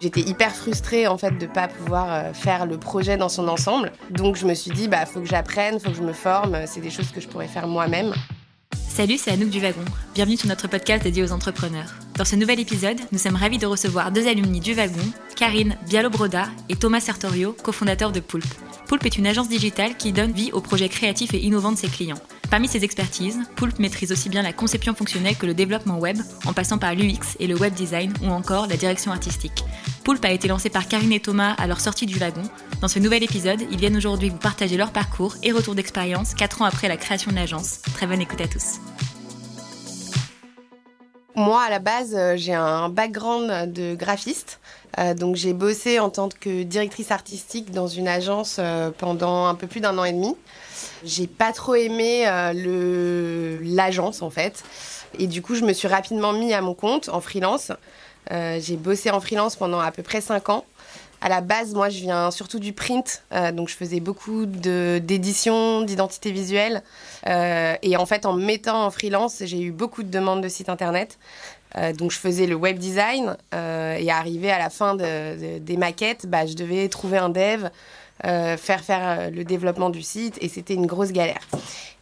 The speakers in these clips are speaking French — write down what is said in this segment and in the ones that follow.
J'étais hyper frustrée en fait de pas pouvoir euh, faire le projet dans son ensemble. Donc je me suis dit bah faut que j'apprenne, faut que je me forme, c'est des choses que je pourrais faire moi-même. Salut, c'est Anouk du Wagon. Bienvenue sur notre podcast dédié aux entrepreneurs. Dans ce nouvel épisode, nous sommes ravis de recevoir deux alumni du Wagon, Karine Bialobroda et Thomas Sertorio, cofondateur de Poulpe. Poulpe est une agence digitale qui donne vie aux projets créatifs et innovants de ses clients. Parmi ses expertises, Poulpe maîtrise aussi bien la conception fonctionnelle que le développement web, en passant par l'UX et le web design ou encore la direction artistique. Poulpe a été lancé par Karine et Thomas à leur sortie du wagon. Dans ce nouvel épisode, ils viennent aujourd'hui vous partager leur parcours et retour d'expérience 4 ans après la création de l'agence. Très bonne écoute à tous. Moi, à la base, euh, j'ai un background de graphiste. Euh, donc, j'ai bossé en tant que directrice artistique dans une agence euh, pendant un peu plus d'un an et demi. J'ai pas trop aimé l'agence, en fait. Et du coup, je me suis rapidement mis à mon compte en freelance. j'ai bossé en freelance pendant à peu près cinq ans. À la base, moi, je viens surtout du print, euh, donc je faisais beaucoup d'édition, d'identité visuelle. Euh, et en fait, en mettant en freelance, j'ai eu beaucoup de demandes de sites internet. Euh, donc je faisais le web design et arrivé à la fin des maquettes, bah, je devais trouver un dev, faire faire le développement du site et c'était une grosse galère.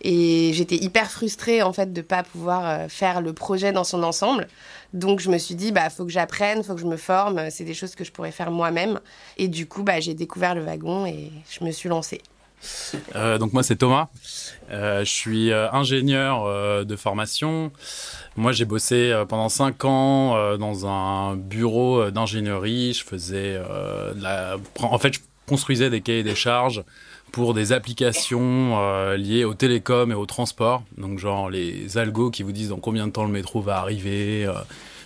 Et j'étais hyper frustrée en fait de pas pouvoir faire le projet dans son ensemble. Donc je me suis dit, bah faut que j'apprenne, faut que je me forme. C'est des choses que je pourrais faire moi-même. Et du coup, bah, j'ai découvert le wagon et je me suis lancée. Euh, donc moi c'est Thomas, euh, je suis euh, ingénieur de formation. Moi j'ai bossé pendant 5 ans dans un bureau d'ingénierie. Je faisais la... en fait je construisais des cahiers des charges pour des applications liées au télécom et au transport. Donc genre les algos qui vous disent dans combien de temps le métro va arriver,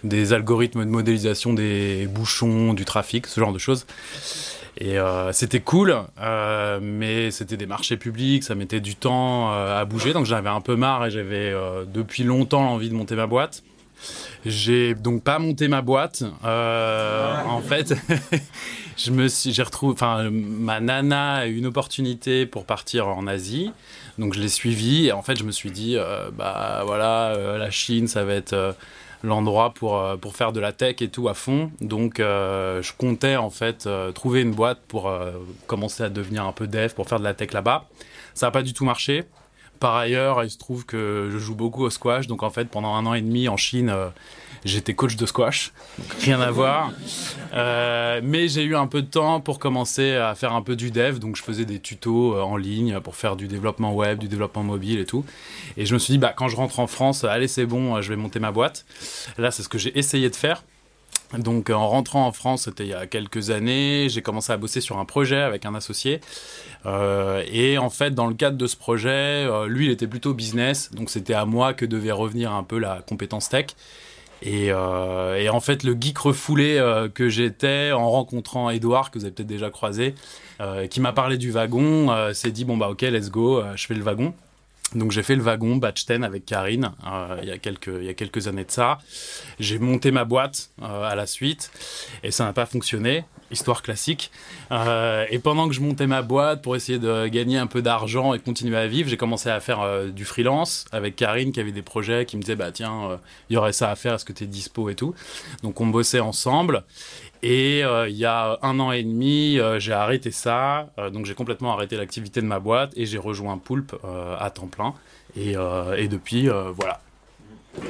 des algorithmes de modélisation des bouchons, du trafic, ce genre de choses. Et euh, c'était cool, euh, mais c'était des marchés publics, ça mettait du temps euh, à bouger, donc j'avais un peu marre et j'avais depuis longtemps l'envie de monter ma boîte. J'ai donc pas monté ma boîte. en fait, je me j'ai retrouvé, enfin, ma nana a eu une opportunité pour partir en Asie, donc je l'ai suivie et en fait je me suis dit, bah voilà, la Chine, ça va être l'endroit pour, euh, pour faire de la tech et tout à fond. Donc euh, je comptais en fait euh, trouver une boîte pour commencer à devenir un peu dev, pour faire de la tech là-bas. Ça n'a pas du tout marché. Par ailleurs, il se trouve que je joue beaucoup au squash, donc en fait pendant un an et demi en Chine, J'étais coach de squash, rien à voir. Euh, mais j'ai eu un peu de temps pour commencer à faire un peu du dev, donc je faisais des tutos euh, en ligne pour faire du développement web, du développement mobile et tout. Et je me suis dit, bah, quand je rentre en France, allez, c'est bon, euh, je vais monter ma boîte. Là, c'est ce que j'ai essayé de faire. Donc en rentrant en France, c'était il y a quelques années, j'ai commencé à bosser sur un projet avec un associé. et en fait, dans le cadre de ce projet, lui, il était plutôt business, donc c'était à moi que devait revenir un peu la compétence tech. Euh, et, en fait, le geek refoulé euh, que j'étais en rencontrant Edouard, que vous avez peut-être déjà croisé, euh, qui m'a parlé du wagon, s'est dit bon bah ok, let's go, je fais le wagon. Donc j'ai fait le wagon batch 10 avec Karine il, y a quelques, il y a quelques années de ça. J'ai monté ma boîte à la suite et ça n'a pas fonctionné histoire classique. Euh, et pendant que je montais ma boîte pour essayer de gagner un peu d'argent et continuer à vivre, j'ai commencé à faire euh, du freelance avec Karine qui avait des projets qui me disait bah tiens, euh, il y aurait ça à faire, est-ce que tu es dispo et tout. Donc on bossait ensemble. Et il y a un an et demi, j'ai arrêté ça. donc j'ai complètement arrêté l'activité de ma boîte et j'ai rejoint Poulpe à temps plein. Et, et depuis, voilà.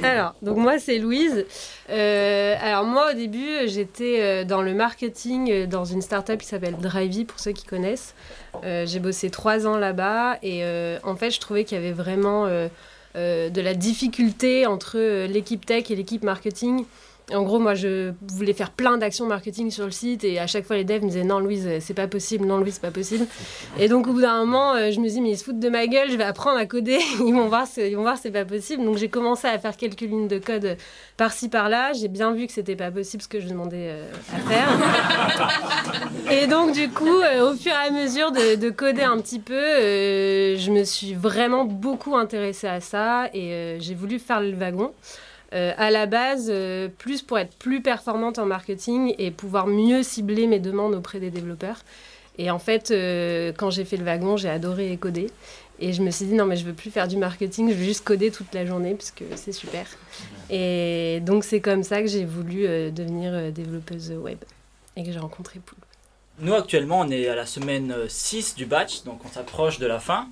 Alors, donc moi c'est Louise. Euh, alors moi au début j'étais euh, dans le marketing euh, dans une startup qui s'appelle Drivey pour ceux qui connaissent. j'ai bossé trois ans là-bas et en fait je trouvais qu'il y avait vraiment de la difficulté entre l'équipe tech et l'équipe marketing en gros, moi, je voulais faire plein d'actions marketing sur le site et à chaque fois, les devs me disaient non, Louise, c'est pas possible, non, Louise, c'est pas possible. Et donc, au bout d'un moment, euh, je me dis, mais ils se foutent de ma gueule, je vais apprendre à coder, ils vont voir, ils vont voir, c'est pas possible. Donc, j'ai commencé à faire quelques lignes de code par-ci, par-là. J'ai bien vu que c'était pas possible ce que je demandais euh, à faire. et donc, du coup, euh, au fur et à mesure de, de coder un petit peu, je me suis vraiment beaucoup intéressée à ça et j'ai voulu faire le wagon. Euh, à la base, euh, plus pour être plus performante en marketing et pouvoir mieux cibler mes demandes auprès des développeurs. Et en fait, euh, quand j'ai fait le wagon, j'ai adoré coder. Et je me suis dit, non, mais je veux plus faire du marketing, je veux juste coder toute la journée, parce que c'est super. Et donc, c'est comme ça que j'ai voulu devenir développeuse web. et que j'ai rencontré Poulpe. Nous, actuellement, on est à la semaine 6 du batch, donc on s'approche de la fin.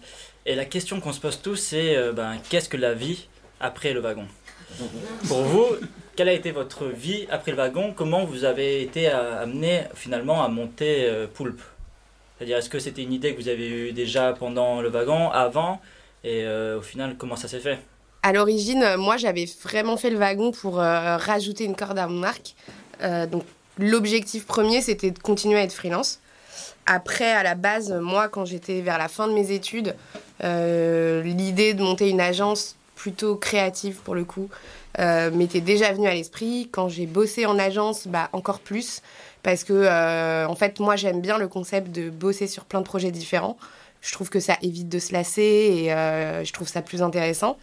Et la question qu'on se pose tous, c'est ben, qu'est-ce que la vie après le wagon? Pour vous, quelle a été votre vie après le wagon? Comment vous avez été amené finalement à monter euh, Poulpe? C'est-à-dire, est-ce que c'était une idée que vous avez eue déjà pendant le wagon, avant? Et euh, au final, comment ça s'est fait? À l'origine, moi, j'avais vraiment fait le wagon pour rajouter une corde à mon arc. donc, l'objectif premier, c'était de continuer à être freelance. Après, à la base, moi, quand j'étais vers la fin de mes études, euh, l'idée de monter une agence plutôt créative pour le coup euh, m'était déjà venue à l'esprit. Quand j'ai bossé en agence, bah, encore plus. Parce que, euh, en fait, moi, j'aime bien le concept de bosser sur plein de projets différents. Je trouve que ça évite de se lasser et je trouve ça plus intéressant.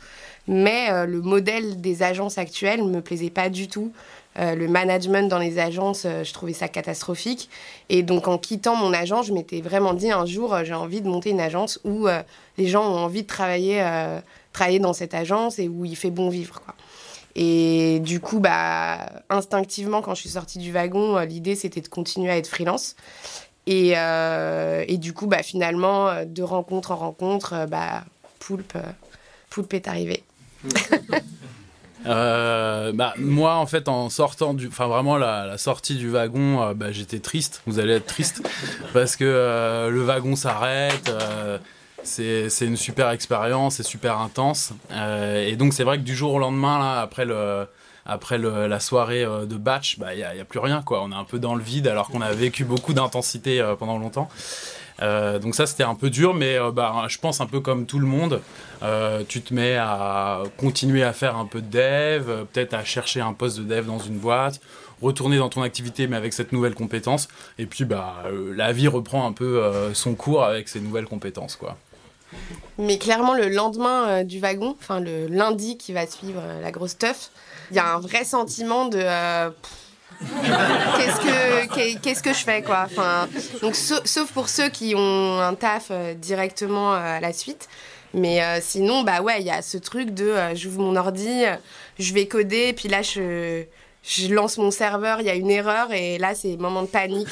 Mais le modèle des agences actuelles ne me plaisait pas du tout. Euh, le management dans les agences, euh, je trouvais ça catastrophique. Et donc en quittant mon agence, je m'étais vraiment dit un jour, euh, j'ai envie de monter une agence où les gens ont envie de travailler, travailler dans cette agence et où il fait bon vivre. Et du coup, bah, instinctivement, quand je suis sortie du wagon, l'idée c'était de continuer à être freelance. Et, et du coup, bah, finalement, de rencontre en rencontre, bah, Poulpe, Poulpe est arrivé. Euh, bah, moi, en fait, en sortant du. Enfin, vraiment, la, sortie du wagon, euh, bah, j'étais triste. Vous allez être triste. parce que euh, le wagon s'arrête. c'est une super expérience, c'est super intense. et donc, c'est vrai que du jour au lendemain, là, après le après la soirée de batch, bah, il n'y a, a, plus rien. Quoi. On est un peu dans le vide alors qu'on a vécu beaucoup d'intensité pendant longtemps. Euh, donc ça c'était un peu dur, mais euh, bah, je pense un peu comme tout le monde, euh, tu te mets à continuer à faire un peu de dev, peut-être à chercher un poste de dev dans une boîte, retourner dans ton activité mais avec cette nouvelle compétence, et puis bah, la vie reprend un peu son cours avec ces nouvelles compétences. quoi. Mais clairement, le lendemain du wagon, enfin le lundi qui va suivre la grosse teuf, il y a un vrai sentiment de qu'est-ce que que je fais quoi? Enfin donc sauf pour ceux qui ont un taf euh, directement euh, à la suite mais euh, sinon bah ouais il y a ce truc de j'ouvre mon ordi je vais coder puis là je je lance mon serveur, il y a une erreur et là c'est moment de panique.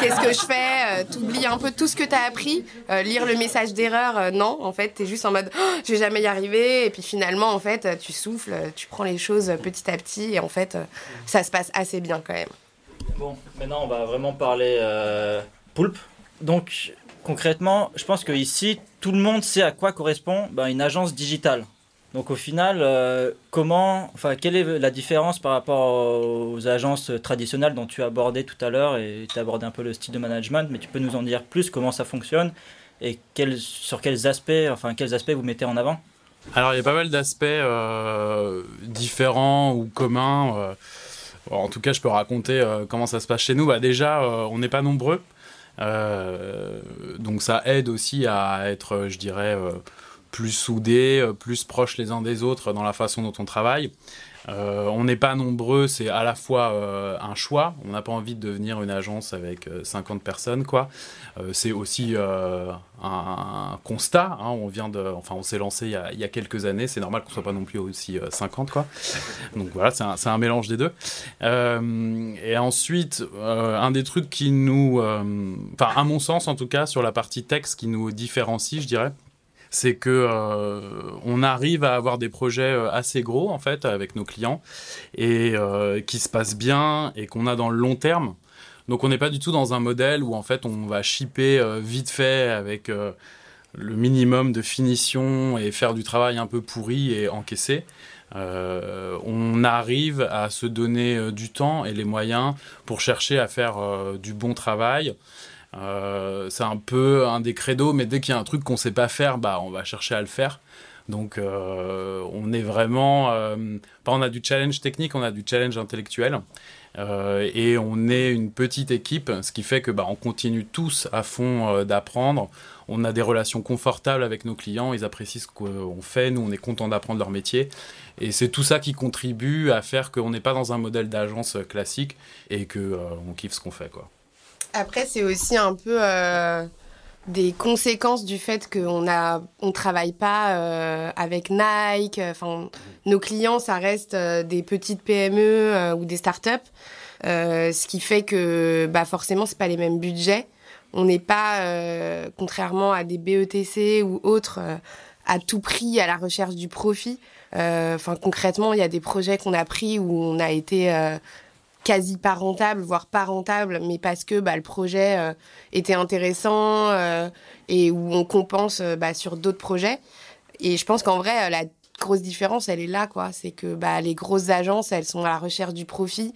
Qu'est-ce que je fais? Euh, T'oublies un peu tout ce que t'as appris. Euh, lire le message d'erreur, non. En fait, t'es juste en mode oh, je vais jamais y arriver. Et puis finalement, en fait, tu souffles, tu prends les choses petit à petit et en fait, ça se passe assez bien quand même. Bon, maintenant on va vraiment parler poulpe. Donc concrètement, je pense que ici tout le monde sait à quoi correspond ben, une agence digitale. Donc au final, euh, comment, enfin, quelle est la différence par rapport aux agences traditionnelles dont tu as abordé tout à l'heure et tu as abordé un peu le style de management, mais tu peux nous en dire plus comment ça fonctionne et sur quels aspects, enfin, quels aspects vous mettez en avant? Alors il y a pas mal d'aspects euh, différents ou communs. Euh, en tout cas, je peux raconter comment ça se passe chez nous. Bah, déjà, on n'est pas nombreux. donc ça aide aussi à être, je dirais, plus soudés, euh, plus proches les uns des autres dans la façon dont on travaille. Euh, on n'est pas nombreux, c'est à la fois euh, un choix. On n'a pas envie de devenir une agence avec 50 personnes, quoi. c'est aussi un, constat. Hein. on vient de, enfin, on s'est lancé il y, a, quelques années. C'est normal qu'on soit pas non plus aussi 50, quoi. Donc voilà, c'est un, mélange des deux. et ensuite, un des trucs qui nous, enfin, à mon sens en tout cas, sur la partie texte qui nous différencie, je dirais c'est que euh, on arrive à avoir des projets euh, assez gros en fait avec nos clients et euh, qui se passent bien et qu'on a dans le long terme. Donc on n'est pas du tout dans un modèle où en fait on va shipper vite fait avec le minimum de finition et faire du travail un peu pourri et encaisser. on arrive à se donner du temps et les moyens pour chercher à faire du bon travail, euh, c'est un peu un des credos, mais dès qu'il y a un truc qu'on sait pas faire, bah, on va chercher à le faire. Donc, euh, on est vraiment. Euh, on a du challenge technique, on a du challenge intellectuel. et on est une petite équipe, ce qui fait que bah, on continue tous à fond d'apprendre. On a des relations confortables avec nos clients, ils apprécient ce qu'on fait, nous on est content d'apprendre leur métier. Et c'est tout ça qui contribue à faire qu'on n'est pas dans un modèle d'agence classique et qu'on on kiffe ce qu'on fait. Quoi. Après, c'est aussi un peu euh, des conséquences du fait qu'on a, on travaille pas euh, avec Nike. Enfin, nos clients, ça reste euh, des petites PME ou des startups. ce qui fait que bah, forcément, c'est pas les mêmes budgets. On n'est pas, contrairement à des BETC ou autres, à tout prix à la recherche du profit. Enfin, concrètement, il y a des projets qu'on a pris où on a été quasi pas rentable, voire pas rentable, mais parce que bah, le projet euh, était intéressant euh, et où on compense euh, bah, sur d'autres projets. Et je pense qu'en vrai, la grosse différence, elle est là, quoi. C'est que bah, les grosses agences, elles sont à la recherche du profit.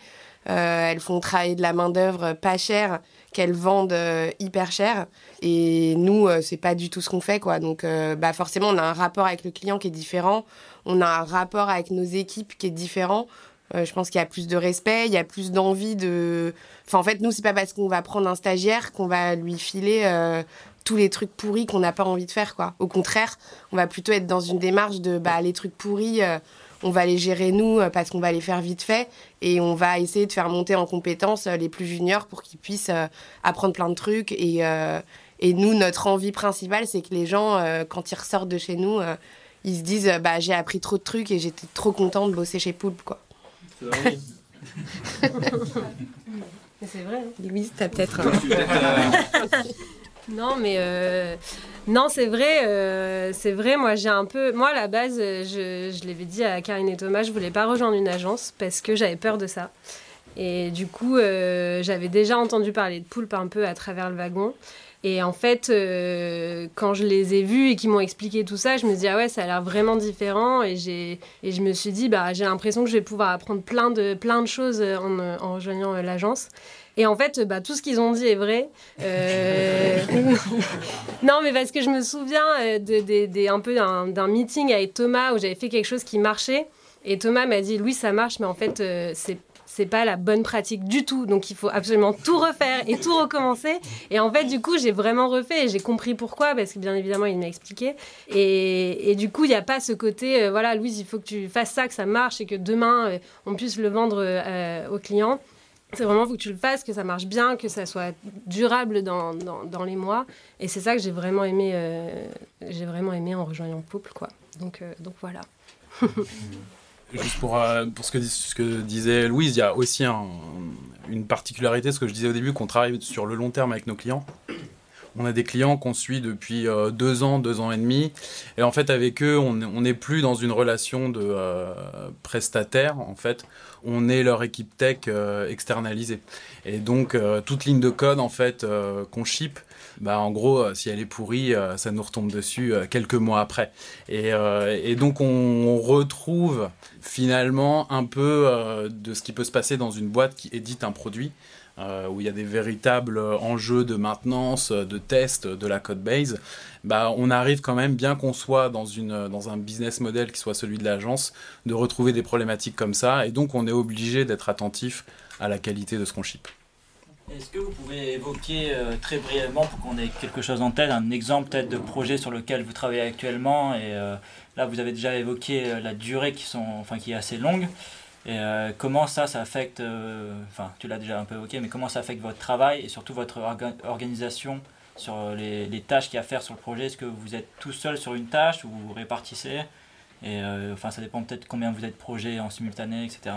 elles font travailler de la main-d'œuvre pas chère qu'elles vendent hyper cher. Et nous, c'est pas du tout ce qu'on fait, quoi. Donc, bah, forcément, on a un rapport avec le client qui est différent. On a un rapport avec nos équipes qui est différent. Euh, je pense qu'il y a plus de respect, il y a plus d'envie de. Enfin, en fait, nous, c'est pas parce qu'on va prendre un stagiaire qu'on va lui filer euh, tous les trucs pourris qu'on n'a pas envie de faire, quoi. Au contraire, on va plutôt être dans une démarche de bah, les trucs pourris, euh, on va les gérer nous parce qu'on va les faire vite fait et on va essayer de faire monter en compétences les plus juniors pour qu'ils puissent apprendre plein de trucs. Et, et nous, notre envie principale, c'est que les gens, quand ils ressortent de chez nous, ils se disent bah, j'ai appris trop de trucs et j'étais trop content de bosser chez Poulpe, quoi. C'est vrai. Hein. Louise, t'as peut-être. non, mais euh, non, c'est vrai. Euh, c'est vrai. Moi, j'ai un peu. Moi, à la base, je, je l'avais dit à Karine et Thomas, je voulais pas rejoindre une agence parce que j'avais peur de ça. Et du coup, euh, j'avais déjà entendu parler de Poulpe un peu à travers le wagon. Et en fait, euh, quand je les ai vus et qu'ils m'ont expliqué tout ça, je me dis ah ouais, ça a l'air vraiment différent. Et, j'ai, et je me suis dit, bah, j'ai l'impression que je vais pouvoir apprendre plein de, plein de choses en, rejoignant euh, l'agence. Et en fait, bah, tout ce qu'ils ont dit est vrai. Euh, non, mais parce que je me souviens de, de, un peu d'un, meeting avec Thomas où j'avais fait quelque chose qui marchait. Et Thomas m'a dit, Louis, ça marche, mais en fait, c'est c'est pas la bonne pratique du tout. Donc il faut absolument tout refaire et tout recommencer. Et en fait, du coup, j'ai vraiment refait et j'ai compris pourquoi, parce que bien évidemment, il m'a expliqué. Et, du coup, il n'y a pas ce côté, euh, voilà, Louise, il faut que tu fasses ça, que ça marche et que demain, euh, on puisse le vendre euh, aux clients. C'est vraiment, faut que tu le fasses, que ça marche bien, que ça soit durable dans, dans, les mois. Et c'est ça que j'ai vraiment aimé, j'ai vraiment aimé en rejoignant Pouple, quoi. Donc, donc voilà. Juste pour, euh, pour ce, que, ce que disait Louise, il y a aussi une particularité, ce que je disais au début, qu'on travaille sur le long terme avec nos clients. On a des clients qu'on suit depuis euh, deux ans, deux ans et demi. Et en fait, avec eux, on n'est plus dans une relation de euh, prestataire. En fait, on est leur équipe tech externalisée. Et donc, toute ligne de code, en fait, qu'on ship, bah, en gros, euh, si elle est pourrie, euh, ça nous retombe dessus euh, quelques mois après. Et, donc, on, retrouve finalement un peu de ce qui peut se passer dans une boîte qui édite un produit. où il y a des véritables enjeux de maintenance, de test de la code base, bah, on arrive quand même, bien qu'on soit dans, dans un business model qui soit celui de l'agence, de retrouver des problématiques comme ça. Et donc, on est obligé d'être attentif à la qualité de ce qu'on ship. Est-ce que vous pouvez évoquer euh, très brièvement, pour qu'on ait quelque chose en tête, un exemple peut-être de projet sur lequel vous travaillez actuellement Et euh, là, vous avez déjà évoqué euh, la durée qui, est assez longue. Et comment ça, ça affecte, enfin, tu l'as déjà un peu évoqué, mais comment ça affecte votre travail et surtout votre organisation sur les, les tâches qu'il y a à faire sur le projet? Est-ce que vous êtes tout seul sur une tâche ou vous vous répartissez? Et enfin, ça dépend peut-être combien vous êtes projet en simultané, etc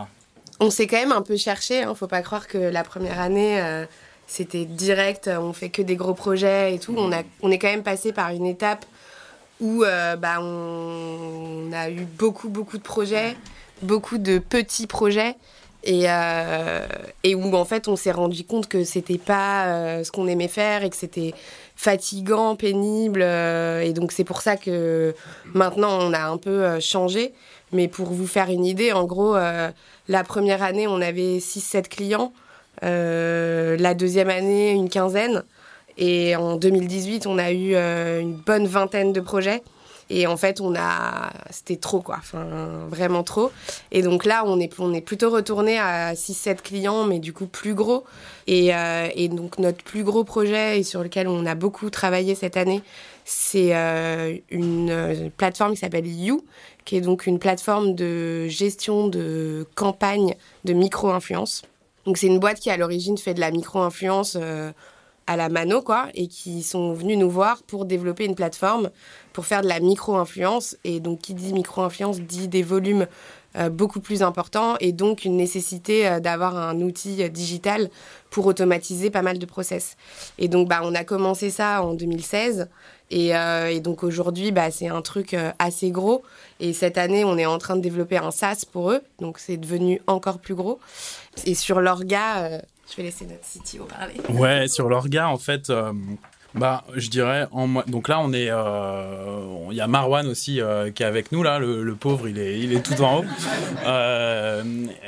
on s'est quand même un peu cherché. Hein. Faut pas croire que la première année, euh, c'était direct, on fait que des gros projets et tout. On, est quand même passé par une étape où euh, bah, on, a eu beaucoup, beaucoup de projets, beaucoup de petits projets. Et, euh, et où en fait on s'est rendu compte que c'était pas ce qu'on aimait faire et que c'était fatigant, pénible. et donc c'est pour ça que maintenant on a un peu changé. Mais pour vous faire une idée, en gros, euh, la première année, on avait 6-7 clients. Euh, la deuxième année, une quinzaine. Et en 2018, on a eu euh, une bonne vingtaine de projets. Et en fait, on a, c'était trop quoi, vraiment trop. Et donc là, on est, plutôt retourné à 6-7 clients, mais du coup plus gros. Et, et, donc notre plus gros projet et sur lequel on a beaucoup travaillé cette année, c'est une plateforme qui s'appelle You, qui est donc une plateforme de gestion de campagne de micro-influence. Donc c'est une boîte qui à l'origine fait de la micro-influence euh, à la mano, quoi, et qui sont venus nous voir pour développer une plateforme pour faire de la micro-influence. Et donc qui dit micro-influence dit des volumes beaucoup plus important et donc une nécessité d'avoir un outil digital pour automatiser pas mal de process. Et donc, bah, on a commencé ça en 2016. Et, et donc aujourd'hui, bah, c'est un truc assez gros. Et cette année, on est en train de développer un SaaS pour eux. Donc c'est devenu encore plus gros. Et sur l'orga, je vais laisser notre CTO parler. Ouais, sur l'orga, en fait, euh, bah, je dirais, en, donc là, on est, euh, il y a Marwan aussi euh, qui est avec nous là, le, pauvre, il est, il est tout en haut.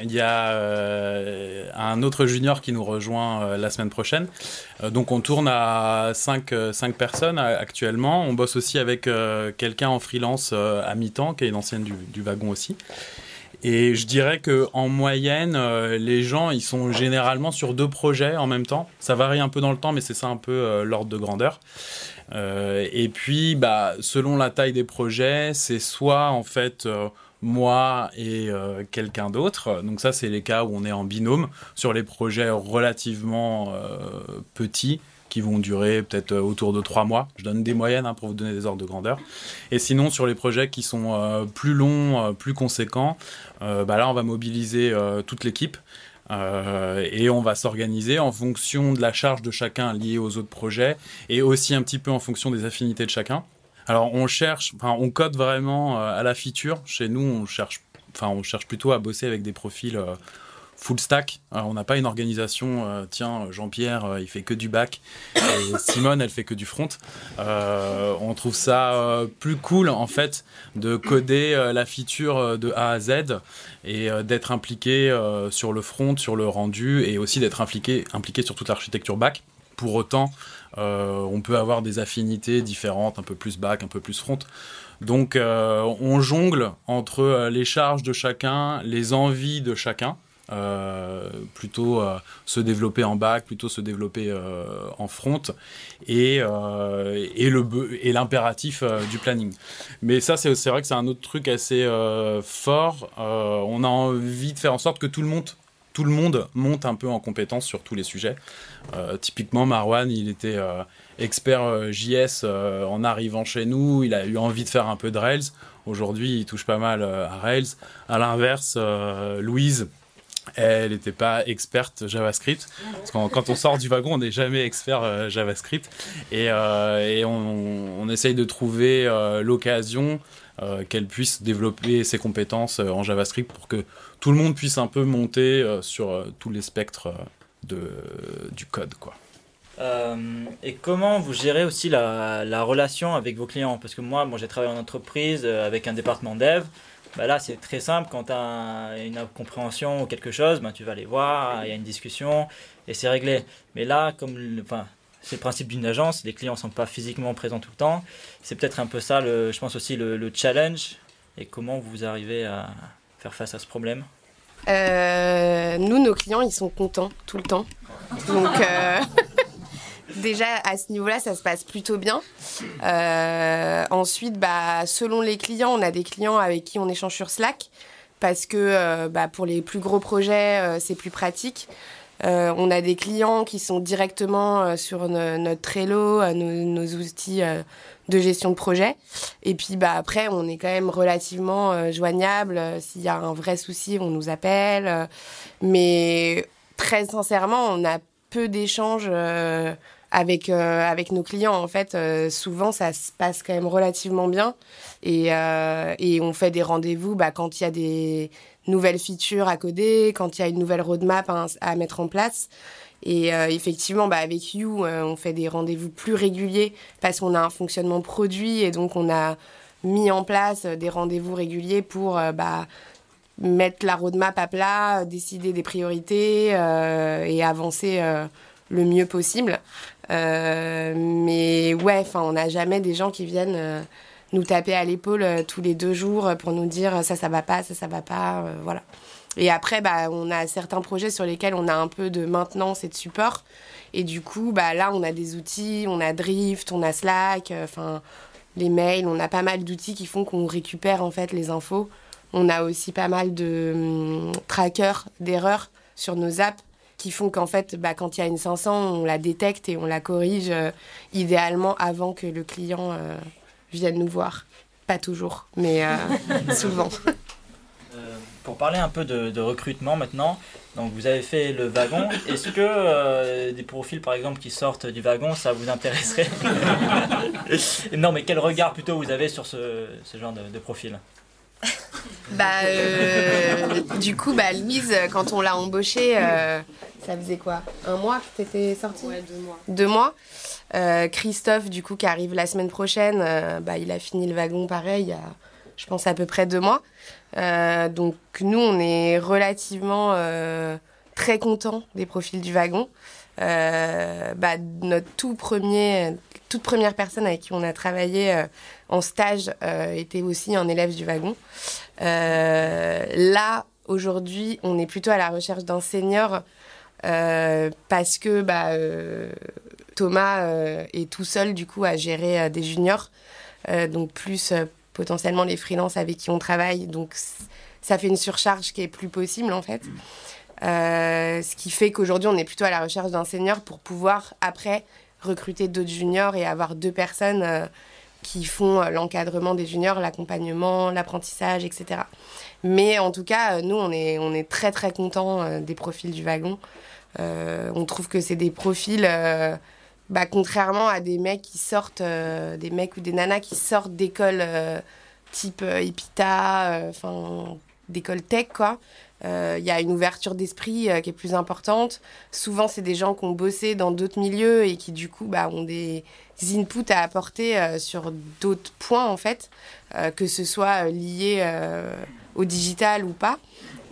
Il y a un autre junior qui nous rejoint la semaine prochaine. donc on tourne à 5, 5 personnes actuellement. On bosse aussi avec quelqu'un en freelance à mi-temps, qui est une ancienne du wagon aussi. Et je dirais que en moyenne, euh, les gens, ils sont généralement sur deux projets en même temps. Ça varie un peu dans le temps, mais c'est ça un peu euh, l'ordre de grandeur. Euh, et puis, bah, selon la taille des projets, c'est soit en fait moi et quelqu'un d'autre. Donc ça, c'est les cas où on est en binôme sur les projets relativement petits qui vont durer peut-être euh, autour de trois mois. Je donne des moyennes hein, pour vous donner des ordres de grandeur. Et sinon, sur les projets qui sont euh, plus longs, euh, plus conséquents, bah là, on va mobiliser toute l'équipe. et on va s'organiser en fonction de la charge de chacun liée aux autres projets et aussi un petit peu en fonction des affinités de chacun. Alors on cherche, enfin on code vraiment à la feature. Chez nous, on cherche, enfin on cherche plutôt à bosser avec des profils full stack. on n'a pas une organisation, euh, tiens, Jean-Pierre, euh, il fait que du back, et Simone, elle fait que du front. Euh, on trouve ça plus cool, en fait, de coder la feature de A à Z et d'être impliqué sur le front, sur le rendu, et aussi d'être impliqué, impliqué sur toute l'architecture back. Pour autant, on peut avoir des affinités différentes, un peu plus back, un peu plus front. Donc, on jongle entre les charges de chacun, les envies de chacun. Euh, plutôt euh, se développer en bac, plutôt se développer euh, en front, et, et, le, et l'impératif du planning. Mais ça, c'est, c'est vrai que c'est un autre truc assez fort. on a envie de faire en sorte que tout le monde tout le monde monte un peu en compétence sur tous les sujets. typiquement, Marwan, il était expert JS en arrivant chez nous. Il a eu envie de faire un peu de Rails. Aujourd'hui, il touche pas mal à Rails. À l'inverse, Louise, elle n'était pas experte JavaScript. Parce que quand on sort du wagon, on n'est jamais expert euh, JavaScript. Et, euh, on, essaye de trouver euh, l'occasion qu'elle puisse développer ses compétences en JavaScript pour que tout le monde puisse un peu monter sur tous les spectres du code. Quoi. et comment vous gérez aussi la, la, relation avec vos clients? Parce que moi j'ai travaillé en entreprise avec un département dev. Bah là, c'est très simple. Quand tu as une incompréhension ou quelque chose, bah, tu vas les voir, il y a une discussion et c'est réglé. Mais là, comme enfin, c'est le principe d'une agence, les clients ne sont pas physiquement présents tout le temps. C'est peut-être un peu ça, je pense aussi, le, challenge. Et comment vous arrivez à faire face à ce problème? Euh, Nous, nos clients, ils sont contents tout le temps. Donc. Euh, déjà à ce niveau-là, ça se passe plutôt bien. Euh, ensuite, bah, selon les clients, on a des clients avec qui on échange sur Slack parce que euh, bah, pour les plus gros projets, euh, c'est plus pratique. on a des clients qui sont directement sur notre Trello, nos, outils de gestion de projet. Et puis bah, après, on est quand même relativement joignable. S'il y a un vrai souci, on nous appelle. mais très sincèrement, on a peu d'échanges avec, euh, avec nos clients. En fait, euh, souvent, ça se passe quand même relativement bien. Et, euh, et on fait des rendez-vous bah, quand il y a des nouvelles features à coder, quand il y a une nouvelle roadmap à, mettre en place. Et effectivement, bah, avec You, on fait des rendez-vous plus réguliers parce qu'on a un fonctionnement produit et donc on a mis en place des rendez-vous réguliers pour bah, mettre la roadmap à plat, décider des priorités et avancer le mieux possible. Euh, mais ouais, enfin, on n'a jamais des gens qui viennent euh, nous taper à l'épaule euh, tous les deux jours pour nous dire ça, ça va pas, ça, ça va pas, voilà. Et après, bah, on a certains projets sur lesquels on a un peu de maintenance et de support. Et du coup, bah, là, on a des outils, on a Drift, on a Slack, enfin, les mails, on a pas mal d'outils qui font qu'on récupère en fait les infos. On a aussi pas mal de hum, trackers d'erreurs sur nos apps qui font qu'en fait, bah, quand il y a une 500, on la détecte et on la corrige euh, idéalement avant que le client euh, vienne nous voir. Pas toujours, mais euh, souvent. pour parler un peu de, recrutement maintenant, donc vous avez fait le wagon. Est-ce que euh, des profils par exemple qui sortent du wagon, ça vous intéresserait? Non, mais quel regard plutôt vous avez sur ce, genre de, profil? Bah, euh, du coup, bah, Louise, quand on l'a embauchée, euh, ça faisait quoi? Un mois que t'étais sortie? Ouais, deux mois. Deux mois? Christophe, du coup, qui arrive la semaine prochaine, bah, il a fini le wagon pareil, il y a, je pense, à peu près deux mois. Euh, donc nous, on est relativement euh, très contents des profils du wagon. Euh, bah, notre tout premier, toute première personne avec qui on a travaillé en stage était aussi un élève du wagon. là, aujourd'hui, on est plutôt à la recherche d'un senior parce que bah, Thomas est tout seul du coup à gérer des juniors. donc plus potentiellement les freelances avec qui on travaille. Donc ça fait une surcharge qui est plus possible en fait. Euh, ce qui fait qu'aujourd'hui on est plutôt à la recherche d'un senior pour pouvoir après recruter d'autres juniors et avoir deux personnes euh, qui font euh, l'encadrement des juniors, l'accompagnement, l'apprentissage, etc. Mais en tout cas, nous on est, on est très très contents des profils du wagon. on trouve que c'est des profils bah, contrairement à des mecs qui sortent, euh, des mecs ou des nanas qui sortent d'écoles euh, type euh, EPITA, enfin d'école tech, quoi. Il y a une ouverture d'esprit qui est plus importante. Souvent, c'est des gens qui ont bossé dans d'autres milieux et qui, du coup, bah, ont des inputs à apporter sur d'autres points, en fait, que ce soit lié au digital ou pas.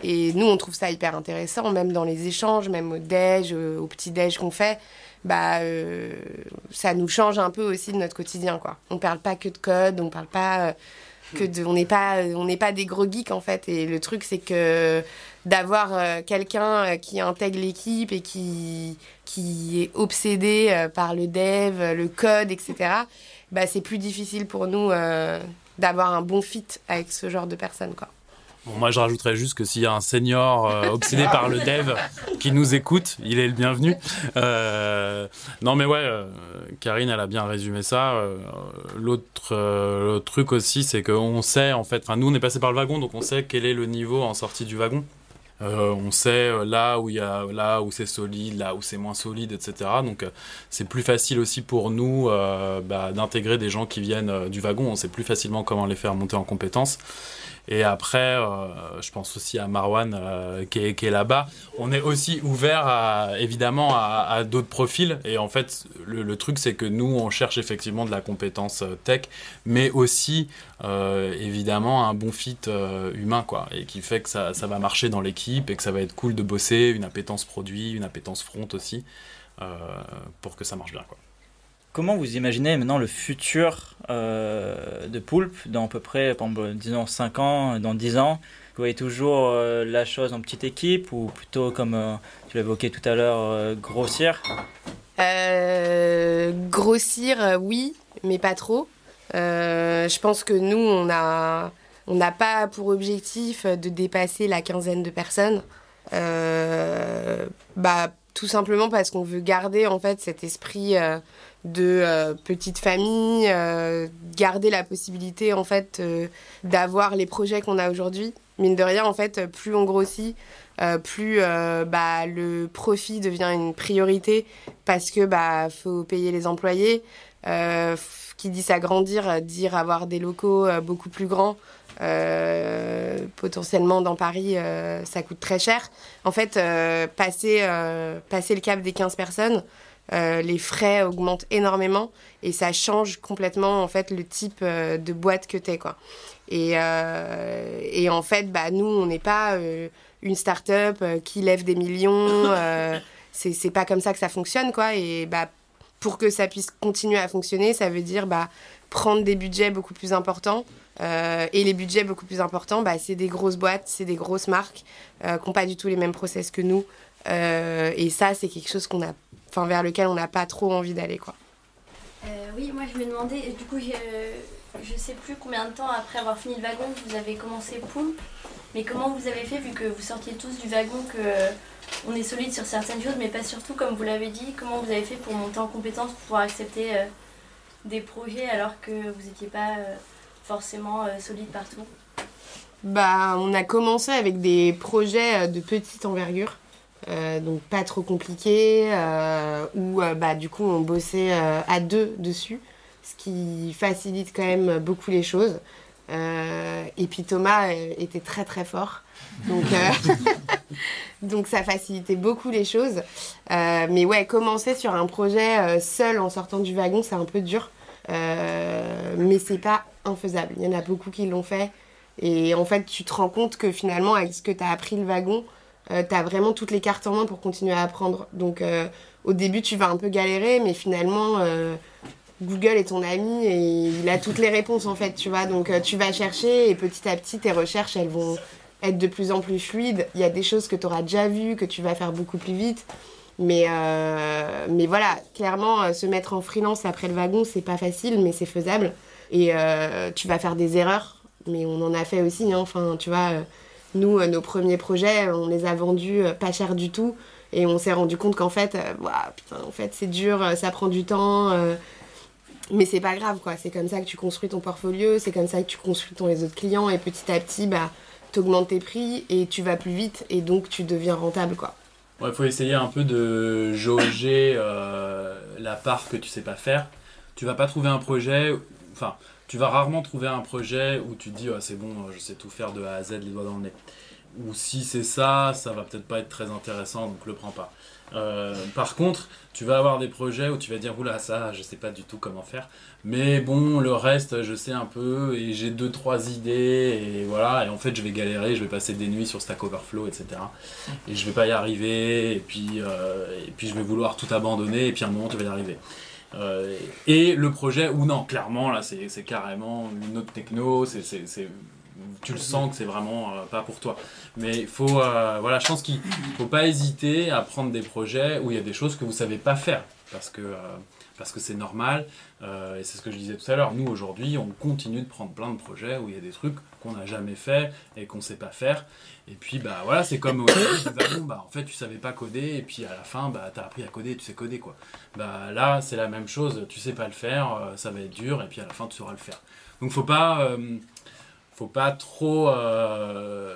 Et nous, on trouve ça hyper intéressant, même dans les échanges, même au déj, au petit-déj qu'on fait bah, euh, ça nous change un peu aussi de notre quotidien. Quoi. On parle pas que de code, on parle pas euh, que de, on n'est pas, on n'est pas des gros geeks en fait. Et le truc, c'est que d'avoir euh, quelqu'un qui intègre l'équipe et qui, qui est obsédé par le dev, le code, etc., bah, c'est plus difficile pour nous d'avoir un bon fit avec ce genre de personnes. Quoi moi, je rajouterais juste que s'il y a un senior euh, obsédé par le dev qui nous écoute, il est le bienvenu. Euh, non, mais ouais, euh, Karine, elle a bien résumé ça. L'autre truc aussi, c'est qu'on sait, en fait, nous, on est passé par le wagon, donc on sait quel est le niveau en sortie du wagon. on sait là où il y a là où c'est solide, là où c'est moins solide, etc. Donc c'est plus facile aussi pour nous bah, d'intégrer des gens qui viennent du wagon. On sait plus facilement comment les faire monter en compétences. Et après, euh, je pense aussi à Marwan euh, qui est, là-bas. On est aussi ouvert évidemment à, d'autres profils. Et en fait, le, truc, c'est que nous, on cherche effectivement de la compétence euh, tech, mais aussi évidemment un bon fit humain, quoi. Et qui fait que ça va marcher dans l'équipe et que ça va être cool de bosser, une appétence produit, une appétence front aussi, pour que ça marche bien, quoi. Comment vous imaginez maintenant le futur euh, de Poulpe dans à peu près, disons 5 ans, dans 10 ans? Vous voyez toujours euh, la chose en petite équipe ou plutôt, comme euh, tu l'évoquais tout à l'heure, grossir? Grossir, oui, mais pas trop. je pense que nous, on a on n'a pas pour objectif de dépasser la quinzaine de personnes. bah, tout simplement parce qu'on veut garder en fait cet esprit de euh, petites familles, euh, garder la possibilité en fait euh, d'avoir les projets qu'on a aujourd'hui. Mine de rien, en fait, plus on grossit, plus bah, le profit devient une priorité parce que bah faut payer les employés. qui dit s'agrandir, dire avoir des locaux beaucoup plus grands. Potentiellement dans Paris, ça coûte très cher. En fait, passer, passer le cap des 15 personnes, euh, les frais augmentent énormément et ça change complètement en fait le type euh, de boîte que tu es quoi. Et, euh, et, en fait, bah, nous, on n'est pas une start-up qui lève des millions. c'est pas comme ça que ça fonctionne, quoi. Et bah, pour que ça puisse continuer à fonctionner, ça veut dire bah, prendre des budgets beaucoup plus importants. et les budgets beaucoup plus importants, bah, c'est des grosses boîtes, c'est des grosses marques qui n'ont pas du tout les mêmes process que nous. et ça, c'est quelque chose qu'on a enfin vers lequel on n'a pas trop envie d'aller quoi. Euh, oui, moi je me demandais, du coup je, je sais plus combien de temps après avoir fini le wagon vous avez commencé Poulpe, mais comment vous avez fait vu que vous sortiez tous du wagon que on est solide sur certaines choses, mais pas surtout comme vous l'avez dit, comment vous avez fait pour monter en compétence, pour pouvoir accepter euh, des projets alors que vous n'étiez pas euh, forcément solide partout? Bah, on a commencé avec des projets de petite envergure. donc pas trop compliqués, où bah, du coup on bossait à deux dessus, ce qui facilite quand même beaucoup les choses. et puis Thomas était très très fort. Donc, donc ça facilitait beaucoup les choses. mais ouais, commencer sur un projet seul en sortant du wagon, c'est un peu dur. Euh, mais c'est pas infaisable. Il y en a beaucoup qui l'ont fait. Et en fait, tu te rends compte que finalement, avec ce que tu as appris le wagon, euh, tu as vraiment toutes les cartes en main pour continuer à apprendre. Donc euh, au début, tu vas un peu galérer, mais finalement, Google est ton ami et il a toutes les réponses en fait, tu vois. Donc tu vas chercher et petit à petit, tes recherches, elles vont être de plus en plus fluides. Il y a des choses que tu auras déjà vues, que tu vas faire beaucoup plus vite. Mais, euh, mais voilà, clairement, euh, se mettre en freelance après le wagon, c'est pas facile, mais c'est faisable. Et euh, tu vas faire des erreurs, mais on en a fait aussi. Hein. Enfin, tu vois, nous, nos premiers projets, on les a vendus pas cher du tout. Et on s'est rendu compte qu'en fait, putain, en fait, c'est dur, ça prend du temps. mais c'est pas grave, quoi. C'est comme ça que tu construis ton portfolio, c'est comme ça que tu construis ton réseau de clients. Et petit à petit, bah, augmentes tes prix et tu vas plus vite. Et donc, tu deviens rentable, quoi. Il faut essayer un peu de jauger euh, la part que tu sais pas faire. Tu vas pas trouver un projet, enfin, tu vas rarement trouver un projet où tu dis c'est bon, je sais tout faire de A à Z, les doigts dans le nez. Ou si c'est ça, ça va peut-être pas être très intéressant, donc le prends pas. Euh, par contre, tu vas avoir des projets où tu vas dire oula ça je sais pas du tout comment faire, mais bon le reste je sais un peu et j'ai deux trois idées et voilà. Et en fait je vais galérer, je vais passer des nuits sur Stack Overflow etc et je vais pas y arriver et puis euh, et puis je vais vouloir tout abandonner et puis à un moment tu vas y arriver. Euh, et le projet ou non clairement là c'est carrément une autre techno, c'est tu le sens que c'est vraiment euh, pas pour toi. Mais il faut, euh, voilà, je pense qu'il faut pas hésiter à prendre des projets où il y a des choses que vous savez pas faire parce que euh, parce que c'est normal. et c'est ce que je disais tout à l'heure. Nous aujourd'hui, on continue de prendre plein de projets où il y a des trucs qu'on n'a jamais fait et qu'on sait pas faire. Et puis bah voilà, c'est comme bah en fait tu savais pas coder et puis à la fin bah as appris à coder, tu sais coder quoi. Bah là c'est la même chose, tu sais pas le faire, ça va être dur et puis à la fin tu sauras le faire. Donc faut pas faut pas trop euh,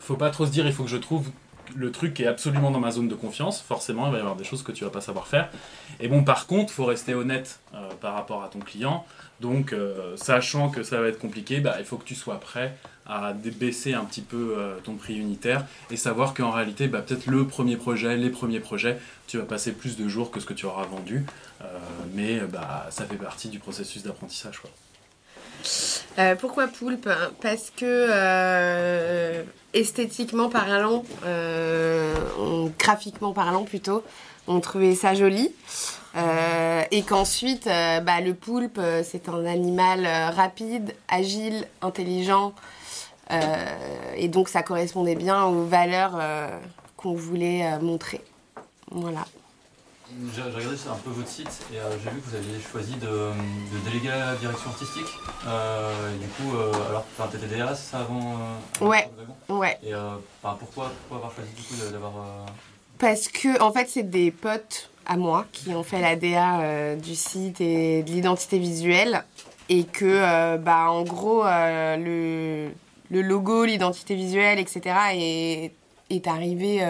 faut pas trop se dire il faut que je trouve le truc qui est absolument dans ma zone de confiance. Forcément il va y avoir des choses que tu vas pas savoir faire. Et bon par contre faut rester honnête euh, par rapport à ton client. Donc euh, sachant que ça va être compliqué bah, il faut que tu sois prêt à baisser un petit peu ton prix unitaire et savoir qu'en réalité bah, peut-être le premier projet les premiers projets tu vas passer plus de jours que ce que tu auras vendu. Mais bah, ça fait partie du processus d'apprentissage quoi. Euh, pourquoi poulpe? Parce que euh, esthétiquement parlant, euh, graphiquement parlant plutôt, on trouvait ça joli. et qu'ensuite, bah, le poulpe, c'est un animal rapide, agile, intelligent. et donc, ça correspondait bien aux valeurs qu'on voulait montrer. Voilà. J'ai regardé un peu votre site et euh, j'ai vu que vous aviez choisi de, déléguer la direction artistique. Euh, du coup, euh, alors, tu étais DRS ça avant, Ouais. ouais. Et pourquoi, pourquoi, avoir choisi du coup d'avoir. Parce que, en fait, c'est des potes à moi qui ont fait la DA du site et de l'identité visuelle. Et que, bah, en gros, le, le, logo, l'identité visuelle, etc., est, est arrivé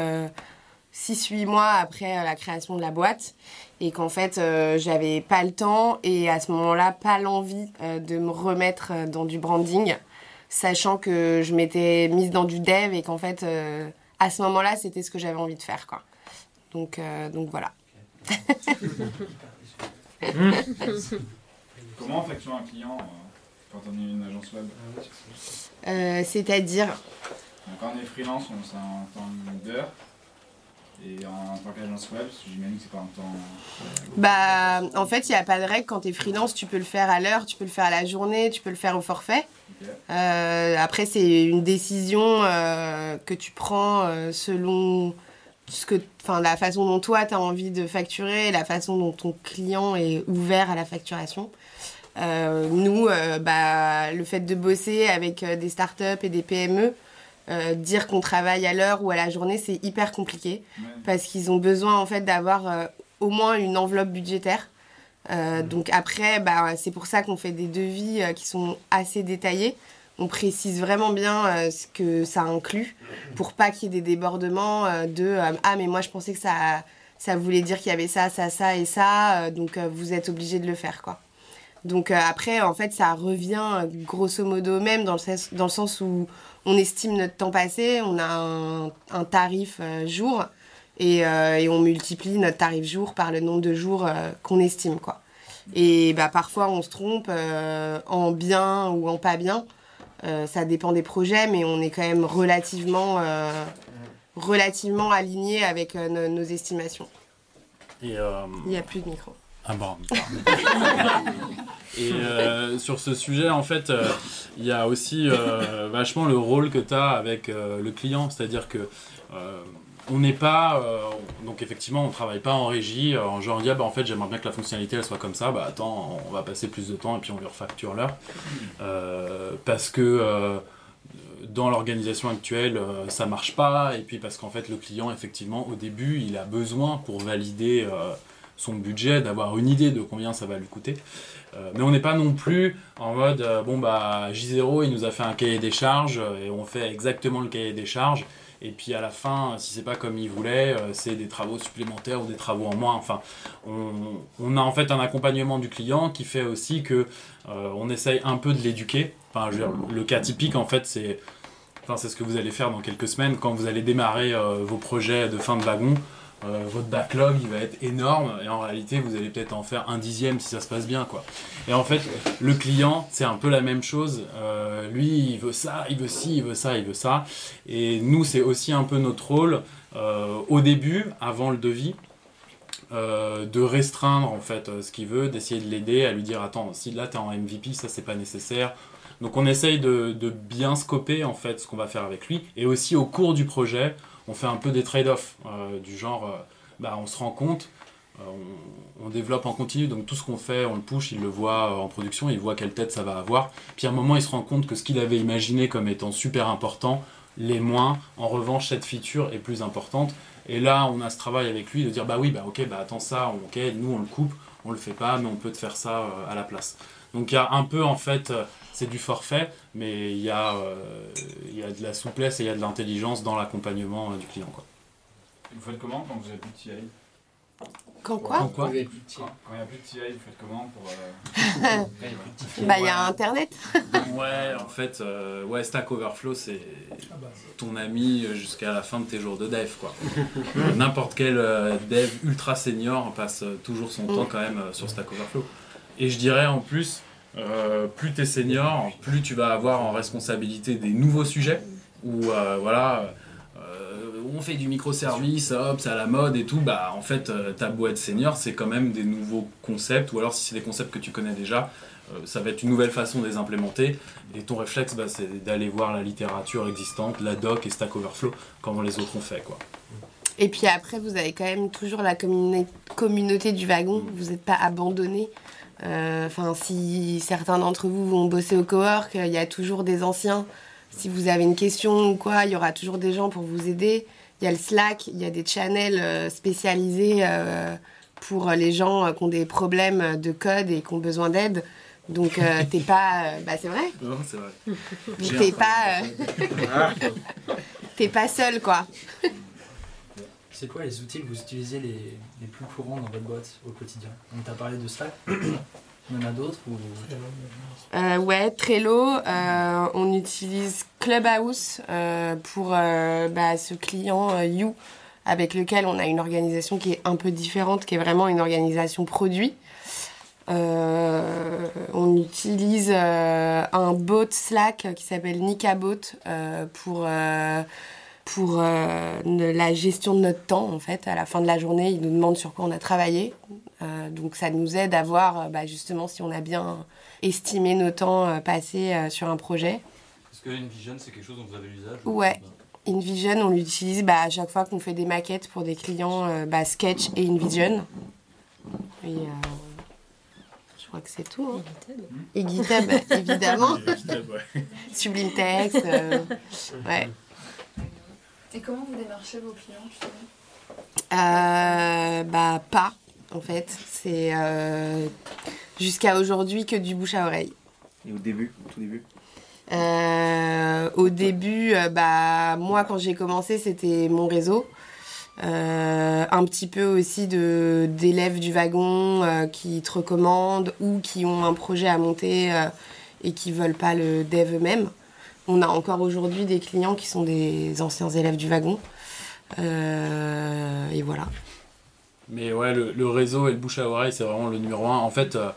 6-8 mois après euh, la création de la boîte et qu'en fait euh, j'avais pas le temps et à ce moment-là pas l'envie euh, de me remettre dans du branding sachant que je m'étais mise dans du dev et qu'en fait à ce moment-là c'était ce que j'avais envie de faire quoi. Donc donc voilà. Comment on facture un client quand on est une agence web? C'est-à-dire Quand on est freelance, on s'en un temps d'heure et en tant qu'agence web, j'imagine que c'est pas un temps. Bah, en fait, il n'y a pas de règle. Quand tu es freelance, tu peux le faire à l'heure, tu peux le faire à la journée, tu peux le faire au forfait. Euh, après, c'est une décision euh, que tu prends euh, selon ce que, la façon dont toi, tu as envie de facturer, la façon dont ton client est ouvert à la facturation. nous, bah, le fait de bosser avec des startups et des PME, euh, dire qu'on travaille à l'heure ou à la journée, c'est hyper compliqué parce qu'ils ont besoin en fait d'avoir euh, au moins une enveloppe budgétaire. Euh, donc après, bah, c'est pour ça qu'on fait des devis qui sont assez détaillés on précise vraiment bien ce que ça inclut pour pas qu'il y ait des débordements de ah mais moi je pensais que ça ça voulait dire qu'il y avait ça ça ça et ça donc vous êtes obligé de le faire quoi. Donc après en fait ça revient grosso modo même dans le sens, dans le sens où on estime notre temps passé, on a un, un tarif euh, jour et, euh, et on multiplie notre tarif jour par le nombre de jours euh, qu'on estime quoi. Et bah, parfois on se trompe en bien ou en pas bien. Ça dépend des projets, mais on est quand même relativement, relativement aligné avec no- nos estimations. Et, Il n'y a plus de micro. Ah bon. Et euh, sur ce sujet, en fait, euh, il y a aussi euh, vachement le rôle que tu as avec le client. C'est-à-dire que on n'est pas. donc, effectivement, on travaille pas en régie. En genre, ah, bah, en fait, j'aimerais bien que la fonctionnalité soit comme ça. Bah, attends, on va passer plus de temps et puis on lui refacture l'heure. Parce que. dans l'organisation actuelle, ça marche pas, et puis parce qu'en fait, le client, effectivement, au début, il a besoin pour valider son budget, d'avoir une idée de combien ça va lui coûter. Euh, mais on n'est pas non plus en mode euh, bon bah J0 il nous a fait un cahier des charges euh, et on fait exactement le cahier des charges. Et puis à la fin si c'est pas comme il voulait c'est des travaux supplémentaires ou des travaux en moins. Enfin on, a en fait un accompagnement du client qui fait aussi que on essaye un peu de l'éduquer. Enfin je veux dire, le cas typique en fait c'est enfin c'est ce que vous allez faire dans quelques semaines quand vous allez démarrer vos projets de fin de wagon euh, votre backlog il va être énorme et en réalité vous allez peut-être en faire un dixième si ça se passe bien quoi. Et en fait le client c'est un peu la même chose. Euh, lui il veut ça, il veut ci, il veut ça, il veut ça. Et nous c'est aussi un peu notre rôle euh, au début avant le devis. de restreindre en fait ce qu'il veut, d'essayer de l'aider, à lui dire attends si là t'es en MVP ça c'est pas nécessaire, donc on essaye de, de bien scoper en fait ce qu'on va faire avec lui. Et aussi au cours du projet, on fait un peu des trade-offs euh, du genre, euh, bah, on se rend compte, euh, on, développe en continu, donc tout ce qu'on fait, on le push, il le voit en production, il voit quelle tête ça va avoir. Puis à un moment, il se rend compte que ce qu'il avait imaginé comme étant super important, les moins. En revanche, cette feature est plus importante. Et là, on a ce travail avec lui de dire, bah oui, bah ok, bah attends ça, ok, nous on le coupe, on le fait pas, mais on peut te faire ça à la place. Donc il y a un peu en fait, euh, c'est du forfait, mais il y, a, euh, il y a de la souplesse et il y a de l'intelligence dans l'accompagnement euh, du client. Quoi. Vous faites comment quand vous avez plus de TI Quand quoi quoi? Quand quand il n'y a plus de TI, vous faites comment pour. euh, Bah, il y a Internet. Ouais, en fait, euh, ouais, Stack Overflow, c'est ton ami jusqu'à la fin de tes jours de dev, quoi. N'importe quel euh, dev ultra senior passe toujours son temps quand même euh, sur Stack Overflow. Et je dirais en plus, euh, plus tu es senior, plus tu vas avoir en responsabilité des nouveaux sujets, où euh, voilà, euh, on fait du microservice, hop, c'est à la mode et tout, bah en fait, euh, ta boîte senior, c'est quand même des nouveaux concepts, ou alors si c'est des concepts que tu connais déjà, ça va être une nouvelle façon de les implémenter. Et ton réflexe, bah, c'est d'aller voir la littérature existante, la doc et Stack Overflow, comment les autres ont fait. Quoi. Et puis après, vous avez quand même toujours la communauté du wagon. Vous n'êtes pas abandonné. Enfin, si certains d'entre vous vont bosser au cowork, il y a toujours des anciens. Si vous avez une question ou quoi, il y aura toujours des gens pour vous aider. Il y a le Slack, il y a des channels euh, spécialisés euh, pour les gens euh, qui ont des problèmes de code et qui ont besoin d'aide. Donc, euh, t'es pas. euh, bah, c'est vrai. Non, c'est vrai. T'es pas. euh, T'es pas seul, quoi. C'est quoi les outils que vous utilisez les, les plus courants dans votre boîte au quotidien Donc, tu as parlé de Slack. Il y en a d'autres ou... Euh, ouais, Trello, euh, on utilise Clubhouse euh, pour euh, bah, ce client euh, You avec lequel on a une organisation qui est un peu différente, qui est vraiment une organisation produit. Euh, on utilise euh, un bot Slack qui s'appelle Nikabot euh, pour, euh, pour euh, la gestion de notre temps. En fait, à la fin de la journée, il nous demande sur quoi on a travaillé. Euh, donc ça nous aide à voir euh, bah, justement si on a bien estimé nos temps euh, passés euh, sur un projet. Est-ce que InVision, c'est quelque chose dont vous avez l'usage Ouais. InVision, on l'utilise bah, à chaque fois qu'on fait des maquettes pour des clients euh, bah, Sketch et InVision. Et, euh, je crois que c'est tout. hein. Et GitHub, évidemment. Sublime Text. euh, ouais. Et comment vous démarchez vos clients justement? Euh, bah, pas, en fait. C'est euh, jusqu'à aujourd'hui que du bouche à oreille. Et au début, au tout début? Euh, au début, euh, bah, moi, quand j'ai commencé, c'était mon réseau. Euh, un petit peu aussi de d'élèves du wagon euh, qui te recommandent ou qui ont un projet à monter euh, et qui veulent pas le dev eux-mêmes. On a encore aujourd'hui des clients qui sont des anciens élèves du wagon. Euh, et voilà. Mais ouais, le, réseau et le bouche à oreille, c'est vraiment le numéro un. En fait, euh,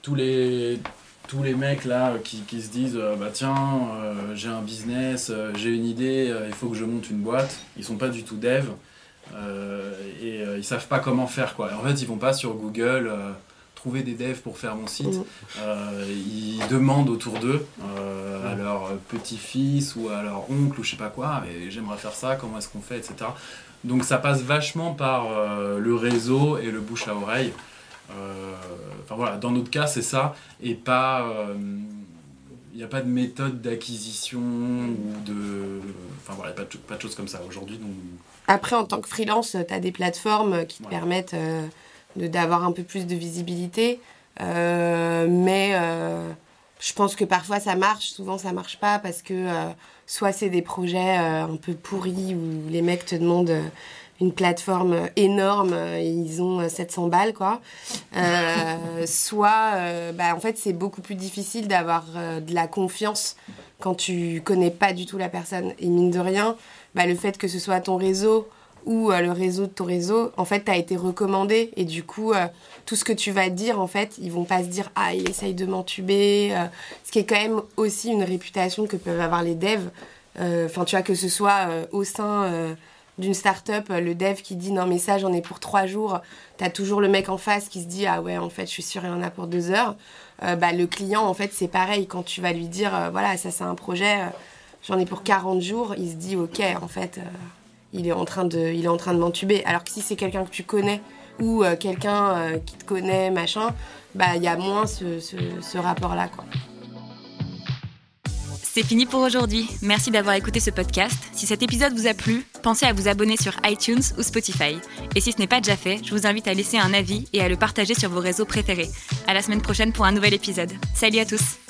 tous les tous les mecs là euh, qui, se disent bah tiens j'ai un business j'ai une idée il faut que je monte une boîte ils sont pas du tout dev et ils savent pas comment faire quoi en fait ils vont pas sur Google trouver des devs pour faire mon site Mhm. Euh, ils demandent autour d'eux euh, à leur petit-fils ou à leur oncle ou je sais pas quoi mais j'aimerais faire ça comment est-ce qu'on fait etc donc ça passe vachement par euh, le réseau et le bouche à oreille euh, Enfin voilà, dans notre cas, c'est ça, et pas. Il n'y a pas de méthode d'acquisition ou de. Enfin voilà, pas de, pas de choses comme ça aujourd'hui. Donc, Après, en tant que freelance, tu as des plateformes qui te permettent euh, d'avoir un peu plus de visibilité. Euh, mais euh, je pense que parfois ça marche, souvent ça marche pas parce que euh, soit c'est des projets un peu pourris où les mecs te demandent une plateforme énorme et ils ont euh, 700 balles quoi. Soit bah, en fait c'est beaucoup plus difficile d'avoir de la confiance quand tu connais pas du tout la personne et mine de rien bah, le fait que ce soit ton réseau ou euh, le réseau de ton réseau, en fait, tu as été recommandé et du coup, euh, tout ce que tu vas dire, en fait, ils vont pas se dire ah il essaye de m'entuber, euh, ce qui est quand même aussi une réputation que peuvent avoir les devs. Enfin, tu vois que ce soit au sein d'une start-up, le dev qui dit non mais ça j'en ai pour trois jours, t'as toujours le mec en face qui se dit ah ouais en fait je suis sûr il en a pour deux heures. Bah, le client en fait c'est pareil quand tu vas lui dire voilà ça c'est un projet, j'en ai pour 40 jours, il se dit ok en fait il est en train de il est m'entuber. Alors que si c'est quelqu'un que tu connais ou euh, quelqu'un euh, qui te connaît machin, bah il y a moins ce, ce, ce rapport là quoi. C'est fini pour aujourd'hui. Merci d'avoir écouté ce podcast. Si cet épisode vous a plu, pensez à vous abonner sur iTunes ou Spotify. Et si ce n'est pas déjà fait, je vous invite à laisser un avis et à le partager sur vos réseaux préférés. À la semaine prochaine pour un nouvel épisode. Salut à tous!